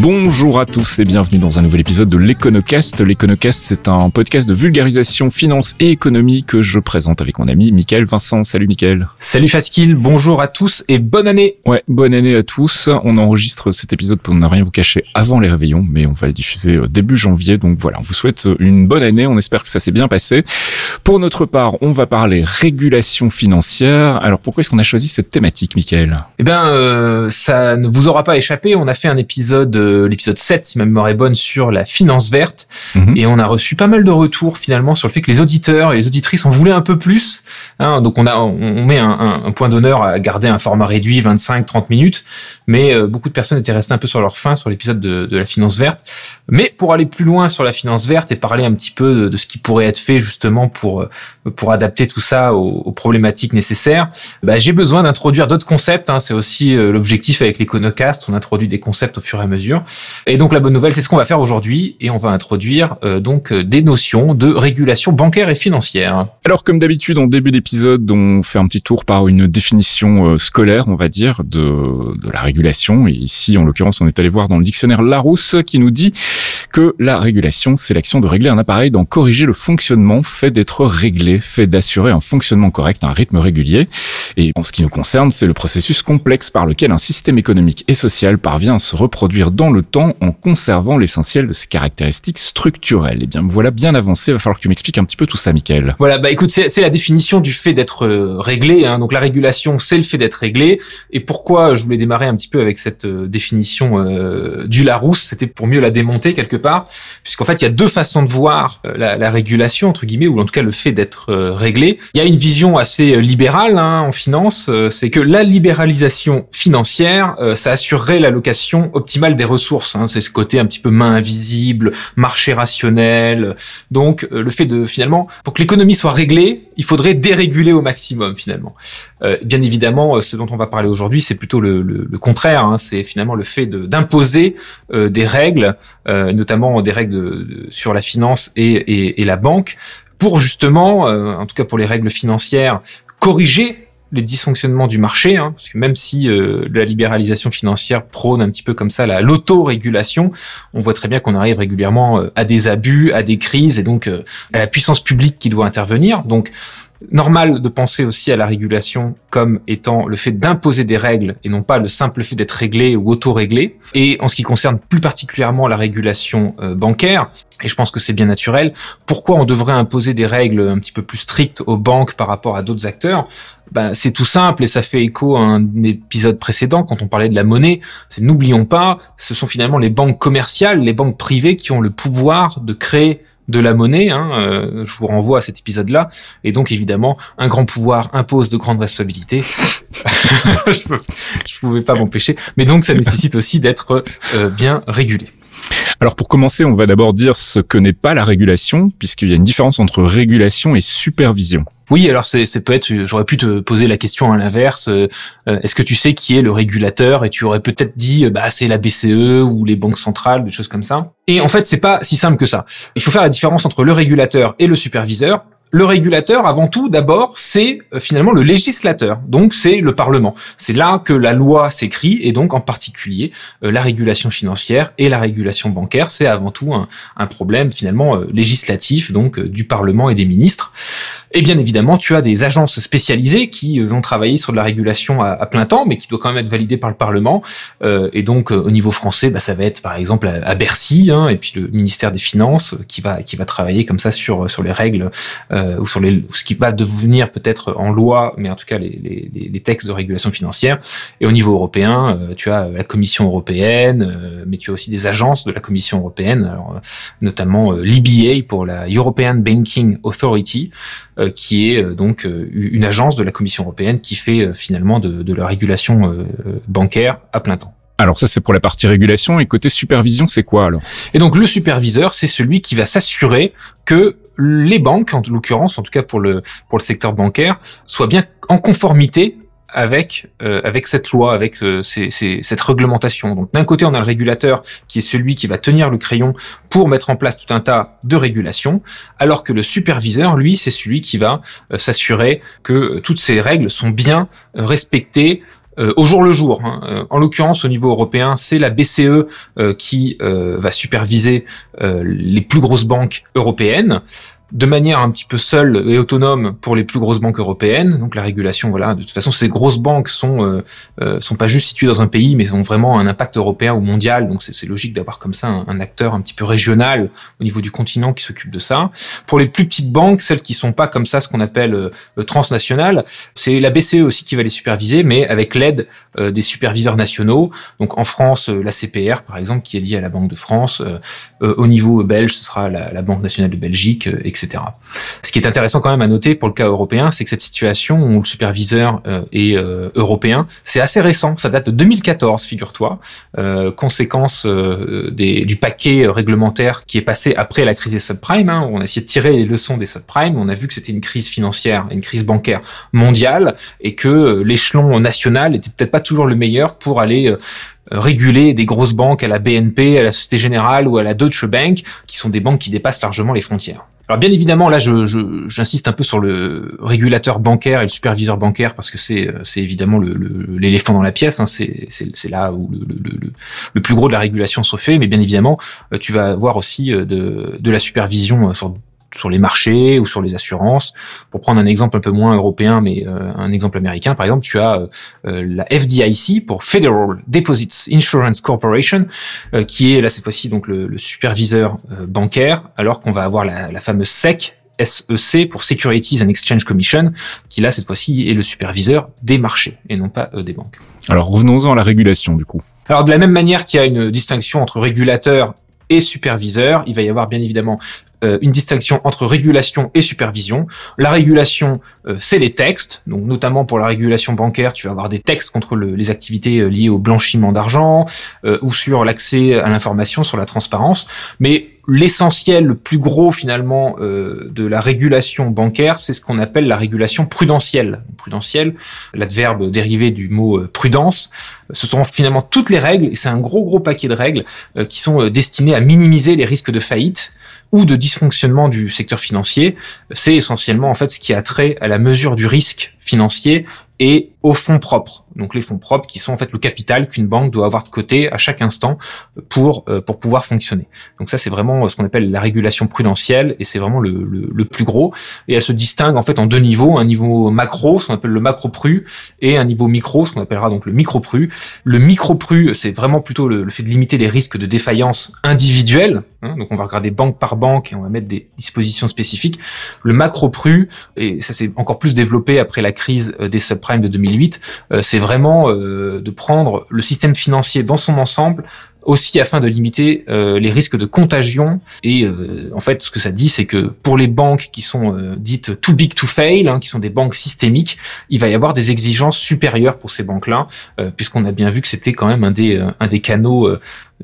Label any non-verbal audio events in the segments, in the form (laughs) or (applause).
Bonjour à tous et bienvenue dans un nouvel épisode de l'Econocast. L'Econocast, c'est un podcast de vulgarisation finance et économie que je présente avec mon ami Mickaël Vincent. Salut Mickaël. Salut Faskil, bonjour à tous et bonne année. Ouais, bonne année à tous. On enregistre cet épisode pour ne rien vous cacher avant les réveillons, mais on va le diffuser euh, début janvier. Donc voilà, on vous souhaite une bonne année. On espère que ça s'est bien passé. Pour notre part, on va parler régulation financière. Alors pourquoi est-ce qu'on a choisi cette thématique, Mickaël? Eh ben, euh, ça ne vous aura pas échappé. On a fait un épisode euh, l'épisode 7, si ma mémoire est bonne, sur la finance verte. Mhm. Et on a reçu pas mal de retours finalement sur le fait que les auditeurs et les auditrices en voulaient un peu plus. Hein. donc on a, on met un, point d'honneur à garder un format réduit, 25-30 minutes. Mais euh, beaucoup de personnes étaient restées un peu sur leur fin sur l'épisode de, de, la finance verte. Mais pour aller plus loin sur la finance verte et parler un petit peu de, ce qui pourrait être fait justement pour euh, pour adapter tout ça aux, problématiques nécessaires, bah, j'ai besoin d'introduire d'autres concepts. Hein. C'est aussi euh, l'objectif avec l'Econocast. On introduit des concepts au fur et à mesure. Et donc la bonne nouvelle, c'est ce qu'on va faire aujourd'hui et on va introduire euh, donc euh, des notions de régulation bancaire et financière. Alors comme d'habitude, en début d'épisode, on fait un petit tour par une définition scolaire, on va dire, de, de la régulation. Et ici, en l'occurrence, on est allé voir dans le dictionnaire Larousse qui nous dit que la régulation, c'est l'action de régler un appareil, d'en corriger le fonctionnement, fait d'être réglé, fait d'assurer un fonctionnement correct, un rythme régulier. Et en ce qui nous concerne, c'est le processus complexe par lequel un système économique et social parvient à se reproduire dans le temps en conservant l'essentiel de ses caractéristiques structurelles. Et eh bien voilà bien avancé, il va falloir que tu m'expliques un petit peu tout ça, Michael. Voilà, bah écoute, c'est la définition du fait d'être euh, réglé. Hein. Donc la régulation, c'est le fait d'être réglé. Et pourquoi je voulais démarrer un petit peu avec cette euh, définition euh, du Larousse, c'était pour mieux la démonter part, puisqu'en fait il y a deux façons de voir la, la, régulation entre guillemets, ou en tout cas le fait d'être réglé. Il y a une vision assez libérale hein, en finance, c'est que la libéralisation financière, ça assurerait l'allocation optimale des ressources Hein. c'est ce côté un petit peu main invisible, marché rationnel. Donc euh, le fait de finalement, pour que l'économie soit réglée, il faudrait déréguler au maximum finalement. Euh, bien évidemment, euh, ce dont on va parler aujourd'hui, c'est plutôt le, contraire. Hein. c'est finalement le fait d'imposer des règles, notamment des règles sur la finance et, et la banque, pour justement, en tout cas pour les règles financières, corriger les dysfonctionnements du marché, hein, parce que même si euh, la libéralisation financière prône un petit peu comme ça la l'autorégulation, on voit très bien qu'on arrive régulièrement euh, à des abus, à des crises, et donc euh, à la puissance publique qui doit intervenir. Donc normal de penser aussi à la régulation comme étant le fait d'imposer des règles et non pas le simple fait d'être réglé ou auto-réglé. Et en ce qui concerne plus particulièrement la régulation euh, bancaire, et je pense que c'est bien naturel, pourquoi on devrait imposer des règles un petit peu plus strictes aux banques par rapport à d'autres acteurs? Ben, c'est tout simple et ça fait écho à un épisode précédent quand on parlait de la monnaie. C'est n'oublions pas, ce sont finalement les banques commerciales, les banques privées qui ont le pouvoir de créer de la monnaie. Hein, euh, je vous renvoie à cet épisode-là. Et donc évidemment, un grand pouvoir impose de grandes responsabilités. (laughs) je ne pouvais pas m'empêcher. Mais donc ça nécessite aussi d'être euh, bien régulé. Alors pour commencer, on va d'abord dire ce que n'est pas la régulation, puisqu'il y a une différence entre régulation et supervision. Oui, alors c'est peut être, j'aurais pu te poser la question à l'inverse. Euh, est-ce que tu sais qui est le régulateur Et tu aurais peut-être dit, bah c'est la BCE ou les banques centrales, des choses comme ça. Et en fait, c'est pas si simple que ça. Il faut faire la différence entre le régulateur et le superviseur. Le régulateur, avant tout, d'abord, c'est euh, finalement le législateur. Donc, c'est le Parlement. C'est là que la loi s'écrit, et donc, en particulier, euh, la régulation financière et la régulation bancaire, c'est avant tout un, un problème finalement législatif, donc du Parlement et des ministres. Et bien évidemment, tu as des agences spécialisées qui euh, vont travailler sur de la régulation à, plein temps, mais qui doit quand même être validée par le Parlement. Euh, et donc, euh, au niveau français, bah, ça va être par exemple à, Bercy, hein, et puis le ministère des Finances qui va qui va travailler comme ça sur sur les règles ou sur les, ce qui va devenir peut-être en loi, mais en tout cas les, les, les, textes de régulation financière. Et au niveau européen, tu as la Commission européenne, mais tu as aussi des agences de la Commission européenne, alors, notamment l'EBA pour la European Banking Authority, qui est donc une agence de la Commission européenne qui fait finalement de, de la régulation bancaire à plein temps. Alors ça c'est pour la partie régulation et côté supervision c'est quoi alors? Et donc le superviseur c'est celui qui va s'assurer que les banques en l'occurrence en tout cas pour le pour le secteur bancaire soient bien en conformité avec euh, avec cette loi, avec euh, cette réglementation. Donc d'un côté, on a le régulateur qui est celui qui va tenir le crayon pour mettre en place tout un tas de régulations, alors que le superviseur, lui, c'est celui qui va euh, s'assurer que toutes ces règles sont bien respectées euh, au jour le jour. Hein. Euh, en l'occurrence, au niveau européen, c'est la BCE euh, qui va superviser les plus grosses banques européennes de manière un petit peu seule et autonome pour les plus grosses banques européennes. Donc la régulation, voilà, de toute façon, ces grosses banques sont euh, euh sont pas juste situées dans un pays, mais ont vraiment un impact européen ou mondial. Donc c'est logique d'avoir comme ça un, acteur un petit peu régional au niveau du continent qui s'occupe de ça. Pour les plus petites banques, celles qui sont pas comme ça, ce qu'on appelle euh, transnationales, c'est la BCE aussi qui va les superviser, mais avec l'aide euh, des superviseurs nationaux. Donc en France, la CPR par exemple, qui est liée à la Banque de France. au niveau belge, ce sera la, la Banque nationale de Belgique, etc. Ce qui est intéressant quand même à noter pour le cas européen, c'est que cette situation où le superviseur euh, est euh, européen, c'est assez récent, ça date de 2014, figure-toi, euh, conséquence des, du paquet réglementaire qui est passé après la crise des subprimes, hein, où on a essayé de tirer les leçons des subprimes, on a vu que c'était une crise financière, une crise bancaire mondiale, et que l'échelon national était peut-être pas toujours le meilleur pour aller réguler des grosses banques à la BNP, à la Société Générale ou à la Deutsche Bank, qui sont des banques qui dépassent largement les frontières. Alors bien évidemment, là, je, j'insiste un peu sur le régulateur bancaire et le superviseur bancaire parce que c'est, c'est évidemment l'éléphant dans la pièce. Hein, c'est, là où le, le, plus gros de la régulation se fait. Mais bien évidemment, euh, tu vas avoir aussi euh, de, de la supervision euh, sur sur les marchés ou sur les assurances. Pour prendre un exemple un peu moins européen, mais euh, un exemple américain, par exemple, tu as euh, la FDIC pour Federal Deposits Insurance Corporation, euh, qui est là cette fois-ci donc le, le superviseur bancaire, alors qu'on va avoir la, la fameuse SEC, SEC pour Securities and Exchange Commission, qui là cette fois-ci est le superviseur des marchés et non pas des banques. Alors revenons-en à la régulation du coup. Alors de la même manière qu'il y a une distinction entre régulateur et superviseur. Il va y avoir bien évidemment euh, une distinction entre régulation et supervision. La régulation, euh, c'est les textes, donc notamment pour la régulation bancaire, tu vas avoir des textes contre les activités euh, liées au blanchiment d'argent ou sur l'accès à l'information, sur la transparence. Mais l'essentiel, le plus gros finalement de la régulation bancaire, c'est ce qu'on appelle la régulation prudentielle. Prudentielle, l'adverbe dérivé du mot prudence, ce sont finalement toutes les règles, et c'est un gros gros paquet de règles qui sont destinées à minimiser les risques de faillite ou de dysfonctionnement du secteur financier, c'est essentiellement en fait ce qui a trait à la mesure du risque financier et aux fonds propres. Donc les fonds propres qui sont en fait le capital qu'une banque doit avoir de côté à chaque instant pour euh, pour pouvoir fonctionner. Donc ça c'est vraiment euh, ce qu'on appelle la régulation prudentielle et c'est vraiment le, le, plus gros. Et elle se distingue en fait en deux niveaux, un niveau macro, ce qu'on appelle le macro pru, et un niveau micro, ce qu'on appellera donc le micro pru. Le micro pru, c'est vraiment plutôt le, fait de limiter les risques de défaillance individuelle. Hein. donc on va regarder banque par banque et on va mettre des dispositions spécifiques. Le macro pru, et ça s'est encore plus développé après la crise euh, des subprimes de 2008, euh, c'est vraiment euh, de prendre le système financier dans son ensemble aussi afin de limiter euh, les risques de contagion. Et en fait, ce que ça dit, c'est que pour les banques qui sont dites too big to fail, hein, qui sont des banques systémiques, il va y avoir des exigences supérieures pour ces banques-là, puisqu'on a bien vu que c'était quand même un des, un des canaux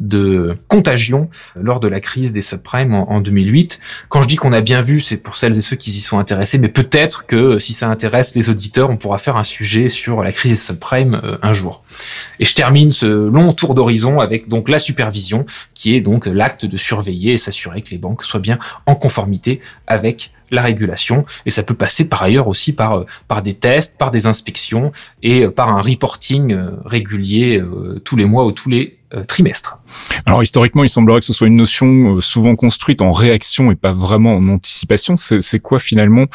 de contagion lors de la crise des subprimes en, en 2008. Quand je dis qu'on a bien vu, c'est pour celles et ceux qui y sont intéressés, mais peut-être que si ça intéresse les auditeurs, on pourra faire un sujet sur la crise des subprimes un jour. Et je termine ce long tour d'horizon avec donc la supervision, qui est donc l'acte de surveiller et s'assurer que les banques soient bien en conformité avec la régulation. Et ça peut passer par ailleurs aussi par, euh, par des tests, par des inspections et euh, par un reporting euh, régulier tous les mois ou tous les trimestres. Alors historiquement, il semblerait que ce soit une notion souvent construite en réaction et pas vraiment en anticipation. C'est quoi finalement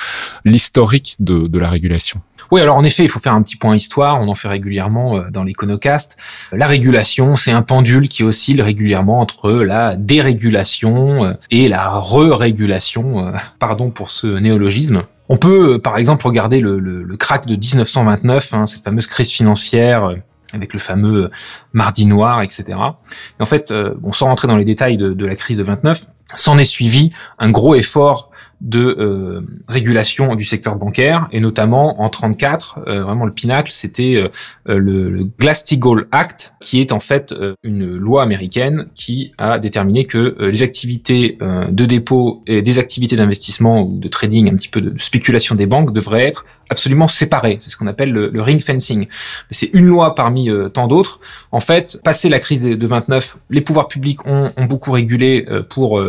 l'historique de, de la régulation? Oui, alors en effet, il faut faire un petit point histoire, on en fait régulièrement euh, dans l'iconocast. La régulation, c'est un pendule qui oscille régulièrement entre la dérégulation euh, et la re-régulation, euh, (laughs) pardon pour ce néologisme. On peut par exemple regarder le, le, le crack de 1929, hein, cette fameuse crise financière avec le fameux mardi noir, etc. Et en fait, on sans rentrer dans les détails de, la crise de 29, s'en est suivi un gros effort de euh, régulation du secteur bancaire et notamment en 34 euh, vraiment le pinacle c'était euh, le, le Glass-Steagall Act qui est en fait une loi américaine qui a déterminé que les activités de dépôt et des activités d'investissement ou de trading un petit peu de spéculation des banques devraient être absolument séparés. C'est ce qu'on appelle le, ring fencing. C'est une loi parmi tant d'autres. En fait, passé la crise de 29, les pouvoirs publics ont, ont beaucoup régulé pour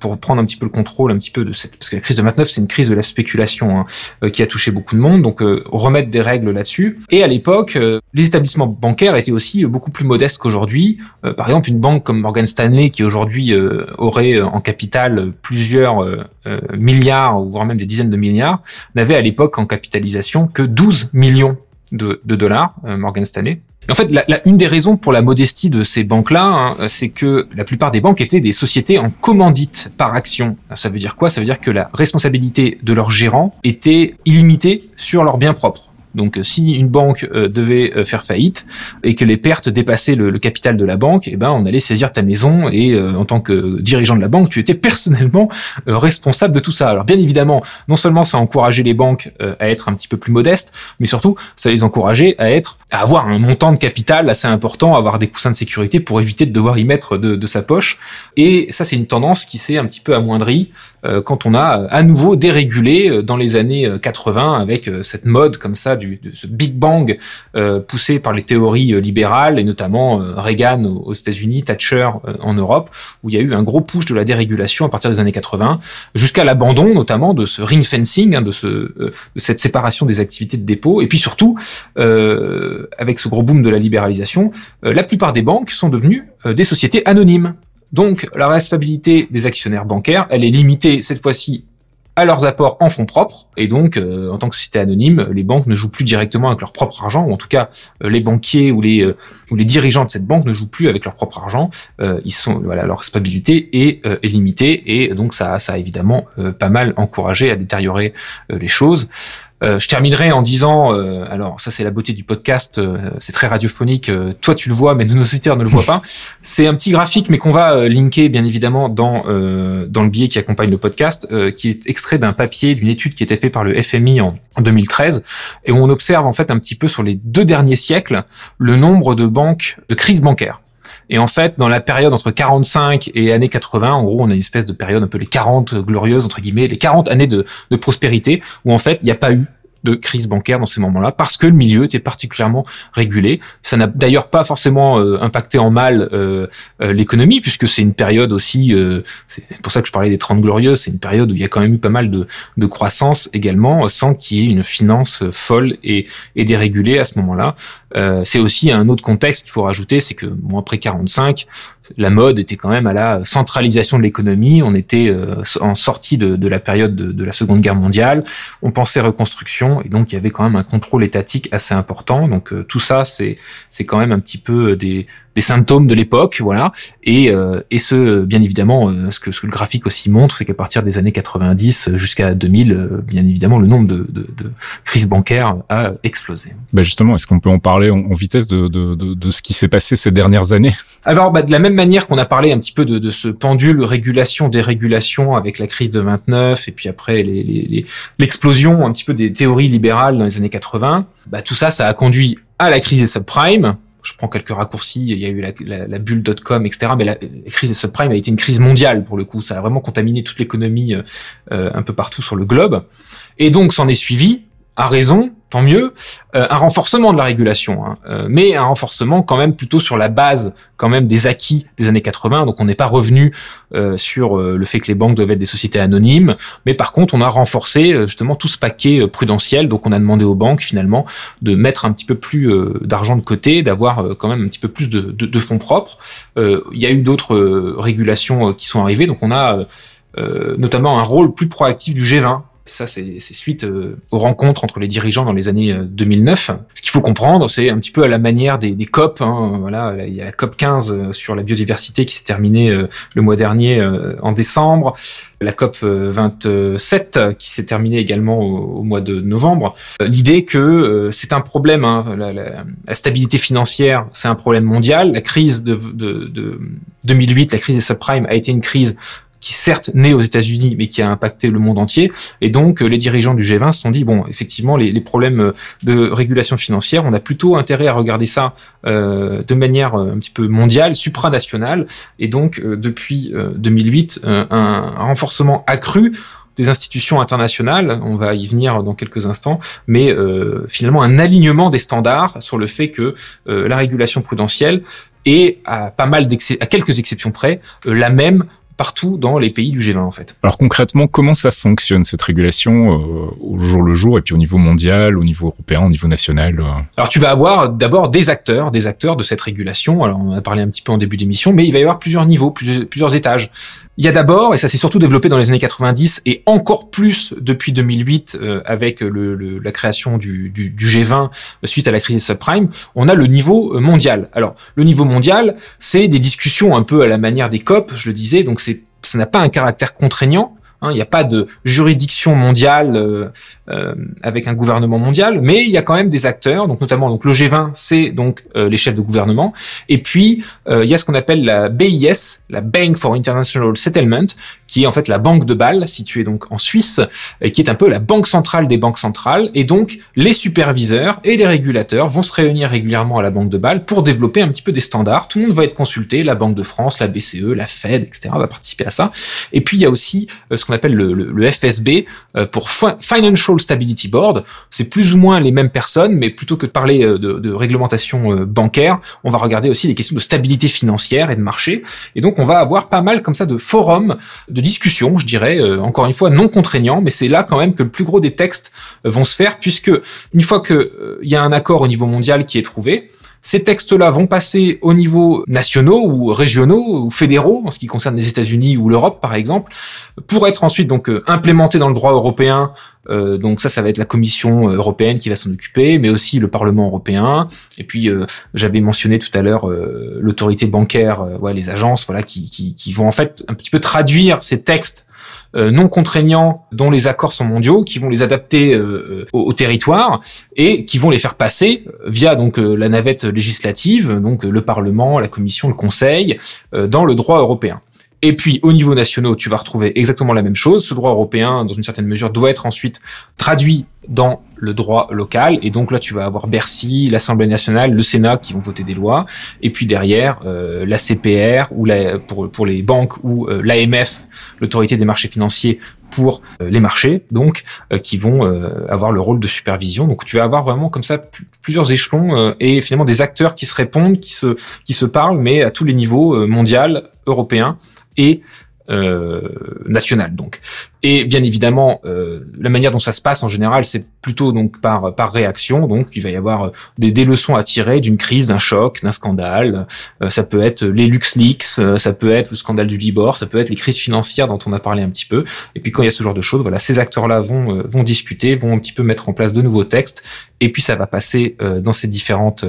pour prendre un petit peu le contrôle, un petit peu de cette parce que la crise de 29 c'est une crise de la spéculation hein, euh, qui a touché beaucoup de monde, donc euh, remettre des règles là-dessus. Et à l'époque, euh, les établissements bancaires étaient aussi beaucoup plus modestes qu'aujourd'hui. par exemple, une banque comme Morgan Stanley qui aujourd'hui aurait en capital plusieurs milliards ou voire même des dizaines de milliards, n'avait à l'époque en que 12 millions de, dollars, Morgan Stanley. En fait, une des raisons pour la modestie de ces banques-là, hein, c'est que la plupart des banques étaient des sociétés en commandite par action. Ça veut dire quoi? Ça veut dire que la responsabilité de leurs gérants était illimitée sur leurs biens propres. Donc, euh, si une banque euh, devait euh, faire faillite et que les pertes dépassaient le, capital de la banque, eh ben, on allait saisir ta maison et en tant que dirigeant de la banque, tu étais personnellement responsable de tout ça. Alors, bien évidemment, non seulement ça encourageait les banques à être un petit peu plus modestes, mais surtout, ça les encourageait à être, à avoir un montant de capital assez important, à avoir des coussins de sécurité pour éviter de devoir y mettre de, de sa poche. Et ça, c'est une tendance qui s'est un petit peu amoindrie quand on a à nouveau dérégulé dans les années 80 avec cette mode comme ça du, de ce Big Bang euh, poussé par les théories euh, libérales et notamment euh, Reagan aux, États-Unis, Thatcher en Europe, où il y a eu un gros push de la dérégulation à partir des années 80, jusqu'à l'abandon notamment de ce ring fencing, hein, de, ce, de cette séparation des activités de dépôt, et puis surtout avec ce gros boom de la libéralisation, la plupart des banques sont devenues des sociétés anonymes. Donc la responsabilité des actionnaires bancaires, elle est limitée cette fois-ci à leurs apports en fonds propres. Et donc, euh, en tant que société anonyme, les banques ne jouent plus directement avec leur propre argent, ou en tout cas, euh, les banquiers ou les, euh, ou les dirigeants de cette banque ne jouent plus avec leur propre argent. ils sont, voilà, leur responsabilité est, est limitée, et donc ça, ça a évidemment pas mal encouragé à détériorer les choses. Euh, je terminerai en disant, euh, alors ça c'est la beauté du podcast, euh, c'est très radiophonique, toi tu le vois mais nos auditeurs ne le voient pas. (laughs) C'est un petit graphique mais qu'on va linker bien évidemment dans dans le billet qui accompagne le podcast, qui est extrait d'un papier d'une étude qui a été faite par le FMI en, en 2013 et où on observe en fait un petit peu sur les deux derniers siècles le nombre de banques, de crises bancaires. Et en fait, dans la période entre 45 et années 80, en gros, on a une espèce de période un peu les 40 glorieuses, entre guillemets, les 40 années de, de prospérité, où en fait, il n'y a pas eu de crise bancaire dans ces moments-là parce que le milieu était particulièrement régulé. Ça n'a d'ailleurs pas forcément euh, impacté en mal euh, euh, l'économie puisque c'est une période aussi, c'est pour ça que je parlais des 30 glorieuses, c'est une période où il y a quand même eu pas mal de, de croissance également sans qu'il y ait une finance folle et, et dérégulée à ce moment-là. c'est aussi un autre contexte qu'il faut rajouter, c'est que bon, après 45, la mode était quand même à la centralisation de l'économie. On était euh, en sortie de, la période de, la Seconde Guerre mondiale. On pensait reconstruction et donc il y avait quand même un contrôle étatique assez important. Donc euh, tout ça, c'est c'est quand même un petit peu des des symptômes de l'époque, voilà. Et, euh, et ce, bien évidemment, euh, ce, que, ce que le graphique aussi montre, c'est qu'à partir des années 90 jusqu'à 2000, euh, bien évidemment, le nombre de, de, de, crises bancaires a explosé. Bah justement, est-ce qu'on peut en parler en, vitesse de, de, de, ce qui s'est passé ces dernières années? Alors, bah, de la même manière qu'on a parlé un petit peu de, de ce pendule régulation-dérégulation avec la crise de 29 et puis après l'explosion les, les, un petit peu des théories libérales dans les années 80, bah, tout ça, ça a conduit à la crise des subprimes, je prends quelques raccourcis, il y a eu la, la, la bulle.com, etc. Mais la, crise des subprimes a été une crise mondiale pour le coup. Ça a vraiment contaminé toute l'économie euh, euh, un peu partout sur le globe. Et donc, s'en est suivi, à raison, tant mieux, euh, un renforcement de la régulation, hein. euh, mais un renforcement quand même plutôt sur la base quand même des acquis des années 80. Donc on n'est pas revenu euh, sur le fait que les banques doivent être des sociétés anonymes, mais par contre on a renforcé justement tout ce paquet prudentiel. Donc on a demandé aux banques finalement de mettre un petit peu plus d'argent de côté, d'avoir quand même un petit peu plus de, de, de fonds propres. Il y a eu d'autres régulations qui sont arrivées, donc on a notamment un rôle plus proactif du G20 Ça, c'est suite aux rencontres entre les dirigeants dans les années 2009. Ce qu'il faut comprendre, c'est un petit peu à la manière des, des COP. Hein, voilà, il y a la COP 15 sur la biodiversité qui s'est terminée le mois dernier en décembre la COP 27 qui s'est terminée également au, mois de novembre. L'idée que c'est un problème, hein, la, la, stabilité financière, c'est un problème mondial. La crise de, de, de 2008, la crise des subprimes, a été une crise qui certes naît aux États-Unis, mais qui a impacté le monde entier. Et donc, les dirigeants du G20 se sont dit bon, effectivement, les, les problèmes de régulation financière, on a plutôt intérêt à regarder ça euh, de manière euh, un petit peu mondiale, supranationale. Et donc, euh, depuis 2008, un, un renforcement accru des institutions internationales, on va y venir dans quelques instants, mais euh, finalement un alignement des standards sur le fait que euh, la régulation prudentielle est à pas mal à quelques exceptions près euh, la même partout dans les pays du G20 en fait. Alors concrètement, comment ça fonctionne cette régulation euh, au jour le jour et puis au niveau mondial, au niveau européen, au niveau national euh Alors tu vas avoir d'abord des acteurs, des acteurs de cette régulation. Alors on a parlé un petit peu en début d'émission, mais il va y avoir plusieurs niveaux, plusieurs, plusieurs étages. Il y a d'abord, et ça s'est surtout développé dans les années 90 et encore plus depuis 2008 euh, avec la création du, du, du, G20 suite à la crise des subprimes, on a le niveau mondial. Alors le niveau mondial, c'est des discussions un peu à la manière des COP, je le disais, donc ça n'a pas un caractère contraignant. Hein, il n'y a pas de juridiction mondiale euh, euh, avec un gouvernement mondial, mais il y a quand même des acteurs, donc notamment donc le G20, c'est donc euh, les chefs de gouvernement, et puis il y a ce qu'on appelle la BIS, la Bank for International Settlement, qui est en fait la banque de Bâle, située donc en Suisse, et qui est un peu la banque centrale des banques centrales. Et donc, les superviseurs et les régulateurs vont se réunir régulièrement à la banque de Bâle pour développer un petit peu des standards. Tout le monde va être consulté, la Banque de France, la BCE, la Fed, etc. va participer à ça. Et puis, il y a aussi euh, ce qu'on appelle le, FSB euh, pour Financial Stability Board. C'est plus ou moins les mêmes personnes, mais plutôt que de parler euh, de, réglementation bancaire, on va regarder aussi les questions de stabilité financière et de marché. Et donc, on va avoir pas mal comme ça de forums, discussion, je dirais, euh, encore une fois non contraignant, mais c'est là quand même que le plus gros des textes euh, vont se faire, puisque une fois qu'il euh, y a un accord au niveau mondial qui est trouvé, ces textes-là vont passer au niveau nationaux ou régionaux ou fédéraux, en ce qui concerne les États-Unis ou l'Europe par exemple, pour être ensuite donc implémentés dans le droit européen euh, donc ça, ça va être la Commission européenne qui va s'en occuper, mais aussi le Parlement européen. Et puis euh, j'avais mentionné tout à l'heure euh, l'autorité bancaire, ouais, les agences, voilà, qui, qui, qui, vont en fait un petit peu traduire ces textes non contraignants dont les accords sont mondiaux, qui vont les adapter au, territoire et qui vont les faire passer via donc la navette législative, donc le Parlement, la Commission, le Conseil, dans le droit européen. Et puis au niveau national, tu vas retrouver exactement la même chose. Ce droit européen, dans une certaine mesure, doit être ensuite traduit dans le droit local. Et donc là, tu vas avoir Bercy, l'Assemblée nationale, le Sénat qui vont voter des lois. Et puis derrière, euh, la CPR ou la, pour, pour les banques ou euh, l'AMF, l'autorité des marchés financiers pour euh, les marchés, donc euh, qui vont avoir le rôle de supervision. Donc tu vas avoir vraiment comme ça plusieurs échelons et finalement des acteurs qui se répondent, qui se qui se parlent, mais à tous les niveaux mondial, européen et euh, nationale donc. Et bien évidemment, euh, la manière dont ça se passe en général, c'est plutôt donc par par réaction. Donc il va y avoir euh, des, des leçons à tirer d'une crise, d'un choc, d'un scandale. Euh, ça peut être les LuxLeaks, euh, ça peut être le scandale du Libor, ça peut être les crises financières dont on a parlé un petit peu. Et puis quand il y a ce genre de choses, voilà, ces acteurs-là vont vont discuter, vont un petit peu mettre en place de nouveaux textes. Et puis ça va passer dans ces différentes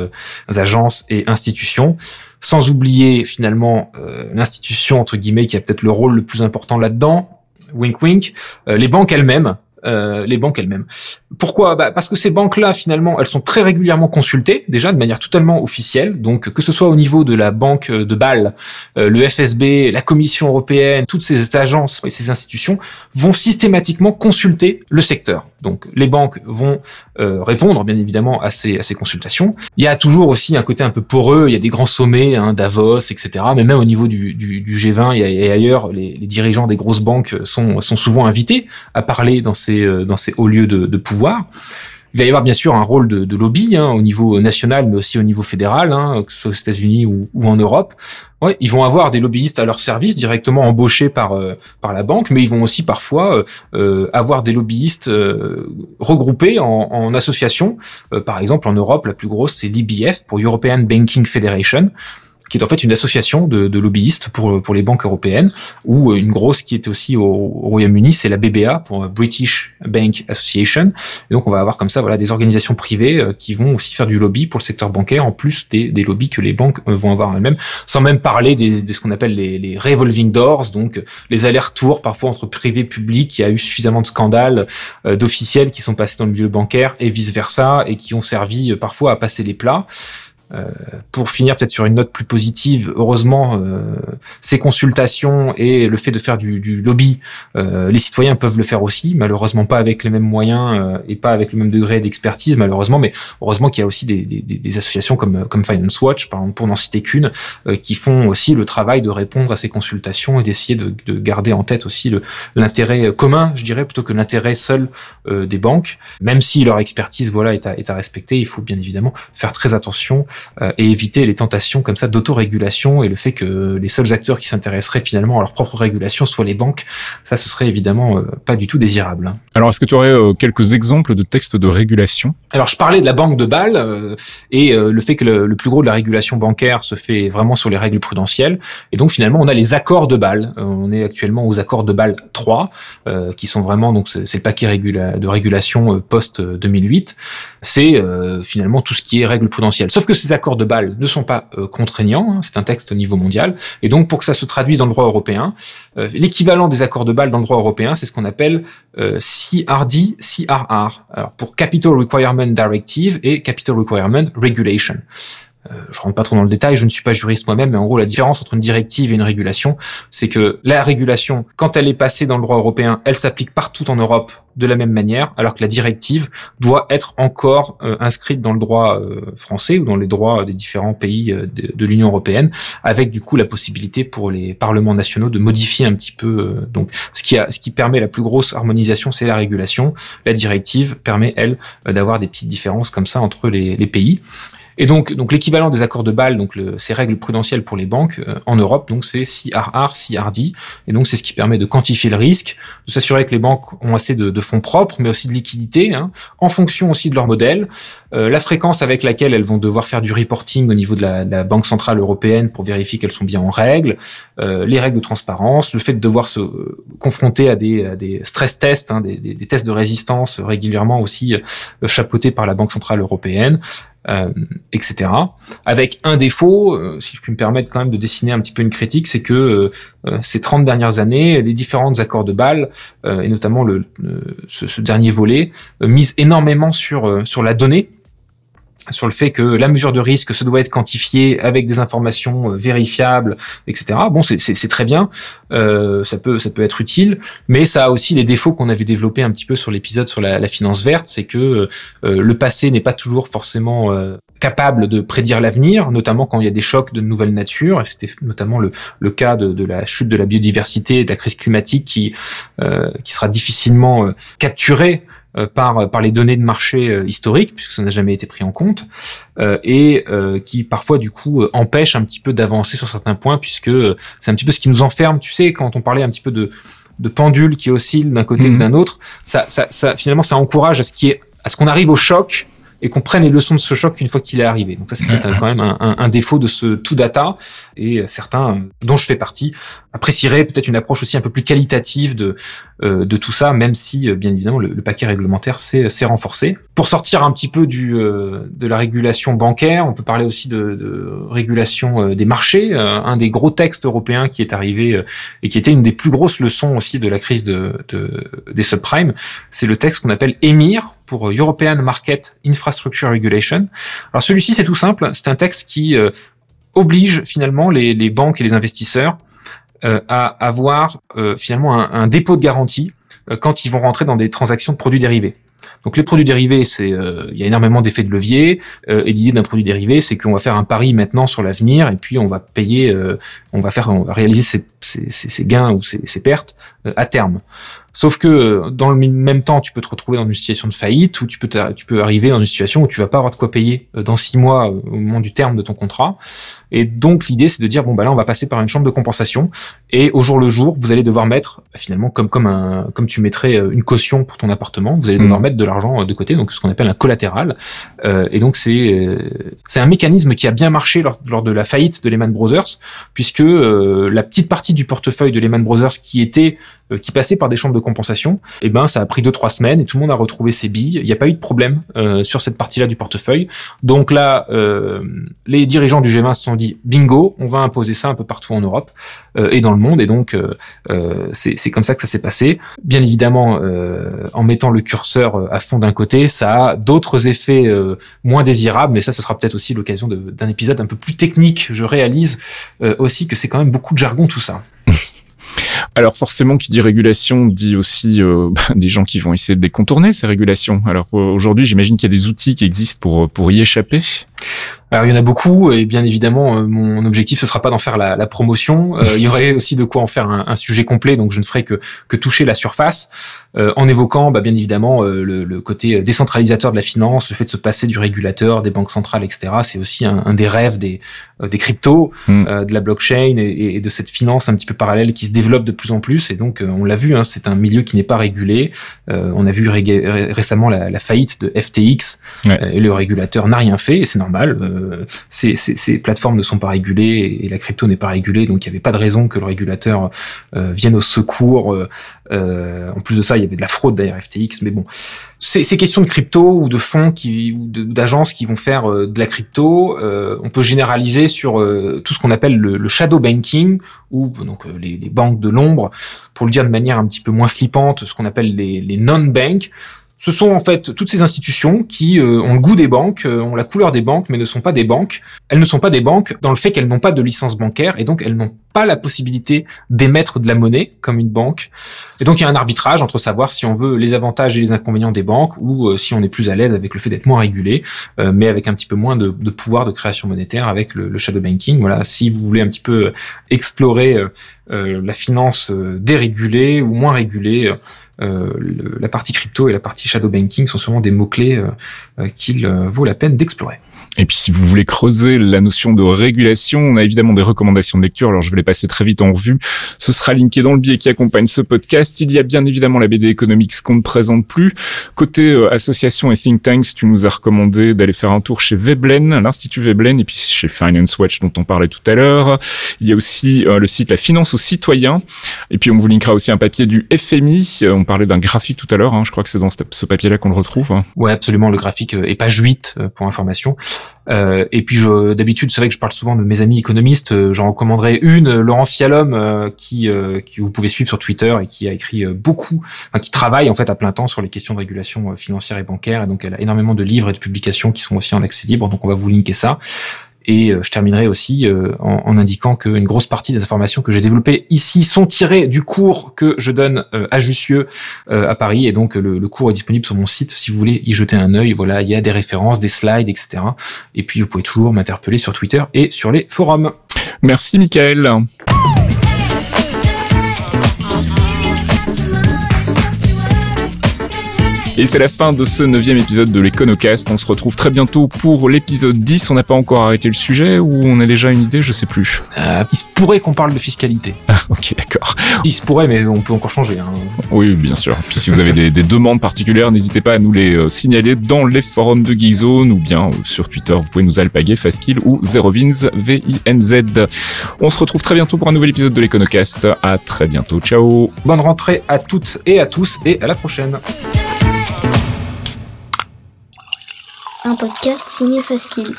agences et institutions sans oublier finalement euh, l'institution entre guillemets qui a peut-être le rôle le plus important là-dedans, wink wink, euh, les banques elles-mêmes. Euh, les banques elles-mêmes. Pourquoi? Bah Parce que ces banques-là, finalement, elles sont très régulièrement consultées, déjà de manière totalement officielle. Donc, que ce soit au niveau de la banque de Bâle, le FSB, la Commission européenne, toutes ces agences et ces institutions vont systématiquement consulter le secteur. Donc les banques vont euh, répondre bien évidemment à ces, à ces consultations. Il y a toujours aussi un côté un peu poreux, il y a des grands sommets, hein, Davos, etc. Mais même au niveau du, du, du G20 et, ailleurs, les, dirigeants des grosses banques sont, sont souvent invités à parler dans ces, euh, dans ces hauts lieux de, de pouvoir. Il va y avoir bien sûr un rôle de, lobby hein, au niveau national, mais aussi au niveau fédéral, hein, que ce soit aux États-Unis ou, en Europe. Ouais, ils vont avoir des lobbyistes à leur service directement embauchés par euh, par la banque, mais ils vont aussi parfois euh, euh avoir des lobbyistes euh, regroupés en, en association. par exemple, en Europe, la plus grosse c'est l'IBF pour European Banking Federation qui est en fait une association de, de lobbyistes pour pour les banques européennes, ou une grosse qui est aussi au, au Royaume-Uni, c'est la BBA pour British Bank Association. Et donc on va avoir comme ça voilà des organisations privées qui vont aussi faire du lobby pour le secteur bancaire en plus des, des lobbies que les banques vont avoir elles-mêmes, sans même parler des, de ce qu'on appelle les, les revolving doors, donc les allers-retours parfois entre privé et public. Il y a eu suffisamment de scandales euh, d'officiels qui sont passés dans le milieu bancaire et vice versa et qui ont servi euh, parfois à passer les plats. Euh, pour finir peut-être sur une note plus positive, heureusement, euh, ces consultations et le fait de faire du, du lobby, euh, les citoyens peuvent le faire aussi, malheureusement pas avec les mêmes moyens et pas avec le même degré d'expertise, malheureusement, mais heureusement qu'il y a aussi des, des, des, associations comme, comme Finance Watch, par exemple, pour n'en citer qu'une, qui font aussi le travail de répondre à ces consultations et d'essayer de, de, garder en tête aussi l'intérêt commun, je dirais, plutôt que l'intérêt seul des banques, même si leur expertise voilà est à, est à respecter, il faut bien évidemment faire très attention euh, et éviter les tentations comme ça d'autorégulation et le fait que les seuls acteurs qui s'intéresseraient finalement à leur propre régulation soient les banques, ça ce serait évidemment euh, pas du tout désirable. Alors est-ce que tu aurais euh, quelques exemples de textes de régulation? Alors je parlais de la banque de Bâle et le fait que le, plus gros de la régulation bancaire se fait vraiment sur les règles prudentielles et donc finalement on a les accords de Bâle. on est actuellement aux accords de Bâle 3 qui sont vraiment donc c'est le paquet de régulation post 2008. C'est finalement tout ce qui est règles prudentielles. Sauf que accords de Bâle ne sont pas euh, contraignants, hein, c'est un texte au niveau mondial, et donc pour que ça se traduise dans le droit européen, euh, l'équivalent des accords de Bâle dans le droit européen, c'est ce qu'on appelle euh, CRD, CRR, alors pour Capital Requirement Directive et Capital Requirement Regulation. Euh, je rentre pas trop dans le détail, je ne suis pas juriste moi-même, mais en gros la différence entre une directive et une régulation, c'est que la régulation, quand elle est passée dans le droit européen, elle s'applique partout en Europe de la même manière, alors que la directive doit être encore euh, inscrite dans le droit euh, français ou dans les droits des différents pays de, de l'Union européenne, avec du coup la possibilité pour les parlements nationaux de modifier un petit peu. donc, ce qui a, ce qui permet la plus grosse harmonisation, c'est la régulation. La directive permet elle d'avoir des petites différences comme ça entre les, les pays. Et donc, donc l'équivalent des accords de Bâle, donc le, ces règles prudentielles pour les banques euh, en Europe, donc c'est CRR, CRD, et donc c'est ce qui permet de quantifier le risque, de s'assurer que les banques ont assez de, de fonds propres, mais aussi de liquidités, hein, en fonction aussi de leur modèle, euh, la fréquence avec laquelle elles vont devoir faire du reporting au niveau de la, de la Banque centrale européenne pour vérifier qu'elles sont bien en règle, euh, les règles de transparence, le fait de devoir se confronter à des, à des stress tests, hein, des, des, des, tests de résistance régulièrement aussi chapeautés par la Banque centrale européenne, euh, etc. Avec un défaut, euh, si je puis me permettre quand même de dessiner un petit peu une critique, c'est que euh, ces 30 dernières années, les différents accords de Bâle, et notamment le, ce, ce, dernier volet, misent énormément sur, sur la donnée, sur le fait que la mesure de risque se doit être quantifiée avec des informations euh, vérifiables, etc. Bon, c'est très bien, euh, ça peut ça peut être utile, mais ça a aussi les défauts qu'on avait développés un petit peu sur l'épisode sur la, la, finance verte, c'est que euh, le passé n'est pas toujours forcément euh, capable de prédire l'avenir, notamment quand il y a des chocs de nouvelle nature. C'était notamment le, le cas de, de, la chute de la biodiversité, de la crise climatique qui euh, qui sera difficilement capturée euh, par par les données de marché euh, historiques puisque ça n'a jamais été pris en compte euh, et qui parfois du coup empêche un petit peu d'avancer sur certains points puisque c'est un petit peu ce qui nous enferme tu sais quand on parlait un petit peu de de pendule qui oscille d'un côté ou mhm. d'un autre ça, ça, ça finalement ça encourage à ce qui est à ce qu'on arrive au choc et qu'on prenne les leçons de ce choc une fois qu'il est arrivé. Donc ça, c'est peut-être (laughs) quand même un, un, un, défaut de ce tout data. Et certains, dont je fais partie, apprécieraient peut-être une approche aussi un peu plus qualitative de euh, de tout ça, même si, euh, bien évidemment, le, le paquet réglementaire s'est renforcé. Pour sortir un petit peu du euh, de la régulation bancaire, on peut parler aussi de, de régulation des marchés. un des gros textes européens qui est arrivé et qui était une des plus grosses leçons aussi de la crise de, de des subprimes, c'est le texte qu'on appelle EMIR pour European Market Infrastructure Regulation. Alors celui-ci, c'est tout simple. C'est un texte qui oblige finalement les, les banques et les investisseurs euh, à avoir euh, finalement un, un, dépôt de garantie euh, quand ils vont rentrer dans des transactions de produits dérivés. Donc les produits dérivés, c'est il y a énormément d'effets de levier. et l'idée d'un produit dérivé, c'est qu'on va faire un pari maintenant sur l'avenir et puis on va payer, on va faire, on va réaliser ses, ses, ses gains ou ses, pertes à terme. Sauf que dans le même temps, tu peux te retrouver dans une situation de faillite ou tu peux, tu peux arriver dans une situation où tu vas pas avoir de quoi payer dans six mois au moment du terme de ton contrat. Et donc l'idée, c'est de dire bon bah là, on va passer par une chambre de compensation et au jour le jour, vous allez devoir mettre finalement comme comme un comme tu mettrais une caution pour ton appartement, vous allez devoir mmh. mettre de l'argent de côté, donc ce qu'on appelle un collatéral. Euh, et donc c'est c'est un mécanisme qui a bien marché lors, lors de la faillite de Lehman Brothers, puisque euh, la petite partie du portefeuille de Lehman Brothers qui était euh, qui passait par des chambres de compensation, et eh ben ça a pris deux trois semaines et tout le monde a retrouvé ses billes. Il n'y a pas eu de problème euh, sur cette partie-là du portefeuille. Donc là, euh, les dirigeants du G20 se sont dit bingo, on va imposer ça un peu partout en Europe et dans le monde. Et donc c'est comme ça que ça s'est passé. Bien évidemment, en mettant le curseur à fond d'un côté, ça a d'autres effets moins désirables. Mais ça, ce sera peut-être aussi l'occasion d'un épisode un peu plus technique. Je réalise aussi que c'est quand même beaucoup de jargon tout ça. (laughs) Alors forcément, qui dit régulation dit aussi euh, (laughs) bah, des gens qui vont essayer de décontourner ces régulations. Alors euh, aujourd'hui, j'imagine qu'il y a des outils qui existent pour pour y échapper. Alors il y en a beaucoup et bien évidemment euh, mon objectif ce sera pas d'en faire la, la promotion. Euh, il y aurait (laughs) aussi de quoi en faire un, un, sujet complet donc je ne ferai que, que toucher la surface euh, en évoquant bah, bien évidemment le, le, côté décentralisateur de la finance, le fait de se passer du régulateur, des banques centrales, etc. C'est aussi un, un, des rêves des, des cryptos, hmm. de la blockchain et, et, de cette finance un petit peu parallèle qui se développe de plus en plus et donc on l'a vu, hein, c'est un milieu qui n'est pas régulé. on a vu récemment la, la, faillite de FTX et le régulateur n'a rien fait et c'est normal euh, ces, ces, plateformes ne sont pas régulées et la crypto n'est pas régulée, donc il n'y avait pas de raison que le régulateur euh, vienne au secours. Euh, en plus de ça, il y avait de la fraude d'ailleurs FTX, mais bon, ces, ces questions de crypto ou de fonds qui ou d'agences qui vont faire de la crypto, on peut généraliser sur tout ce qu'on appelle le, shadow banking ou donc les, les banques de l'ombre, pour le dire de manière un petit peu moins flippante, ce qu'on appelle les, les non-banks ce sont en fait toutes ces institutions qui euh, ont le goût des banques, euh, ont la couleur des banques, mais ne sont pas des banques. Elles ne sont pas des banques dans le fait qu'elles n'ont pas de licence bancaire et donc elles n'ont pas la possibilité d'émettre de la monnaie comme une banque. Et donc il y a un arbitrage entre savoir si on veut les avantages et les inconvénients des banques ou euh, si on est plus à l'aise avec le fait d'être moins régulé, mais avec un petit peu moins de, pouvoir de création monétaire avec le, le, shadow banking. Voilà, si vous voulez un petit peu explorer la finance dérégulée ou moins régulée euh, la partie crypto et la partie shadow banking sont sûrement des mots-clés euh, euh, qu'il vaut la peine d'explorer. Et puis si vous voulez creuser la notion de régulation, on a évidemment des recommandations de lecture. Alors je vais les passer très vite en revue. Ce sera linké dans le billet qui accompagne ce podcast. Il y a bien évidemment la BD Economics qu'on ne présente plus. Côté euh, association et think tanks, tu nous as recommandé d'aller faire un tour chez Veblen, l'Institut Veblen, et puis chez Finance Watch dont on parlait tout à l'heure. Il y a aussi euh, le site La Finance aux citoyens. Et puis on vous linkera aussi un papier du FMI. Euh, on parlait d'un graphique tout à l'heure. Hein. Je crois que c'est dans ce papier-là qu'on le retrouve. Ouais, absolument. Le graphique est page 8 pour information. Euh, et puis d'habitude, c'est vrai que je parle souvent de mes amis économistes. Euh, j'en recommanderais une, Laurence Yalom, euh, qui, vous pouvez suivre sur Twitter et qui a écrit beaucoup, qui travaille en fait à plein temps sur les questions de régulation financière et bancaire. Et donc, elle a énormément de livres et de publications qui sont aussi en accès libre. Donc, on va vous linker ça. Et euh, je terminerai aussi euh, en, en, indiquant qu'une grosse partie des informations que j'ai développées ici sont tirées du cours que je donne euh, à Jussieu à Paris. Et donc le, cours est disponible sur mon site si vous voulez y jeter un œil. Voilà, il y a des références, des slides, etc. Et puis vous pouvez toujours m'interpeller sur Twitter et sur les forums. Merci Michael. Et c'est la fin de ce neuvième épisode de l'Econocast. On se retrouve très bientôt pour l'épisode 10. On n'a pas encore arrêté le sujet ou on a déjà une idée, je sais plus. Euh, il se pourrait qu'on parle de fiscalité. (laughs) Ah, ok, d'accord. Il se pourrait, mais on peut encore changer. Hein. Oui, bien sûr. Puis si vous avez des, demandes particulières, n'hésitez pas à nous les euh, signaler dans les forums de Geekzone ou bien euh, sur Twitter. Vous pouvez nous alpaguer Faskill ou Zerovins, V-I-N-Z. On se retrouve très bientôt pour un nouvel épisode de l'Econocast. À très bientôt. Ciao. Bonne rentrée à toutes et à tous et à la prochaine. Un podcast signé Faskill.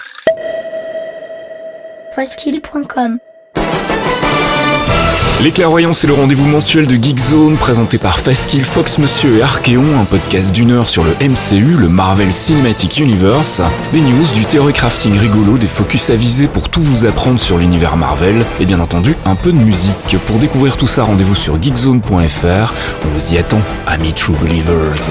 Faskill.com Les Clairvoyants, c'est le rendez-vous mensuel de Geekzone présenté par Faskill, Fox Monsieur et Archeon, un podcast d'une heure sur le MCU, le Marvel Cinematic Universe, des news, du théorie crafting rigolo, des focus avisés pour tout vous apprendre sur l'univers Marvel, et bien entendu un peu de musique. Pour découvrir tout ça, rendez-vous sur geekzone.fr. On vous y attend, amis True Believers.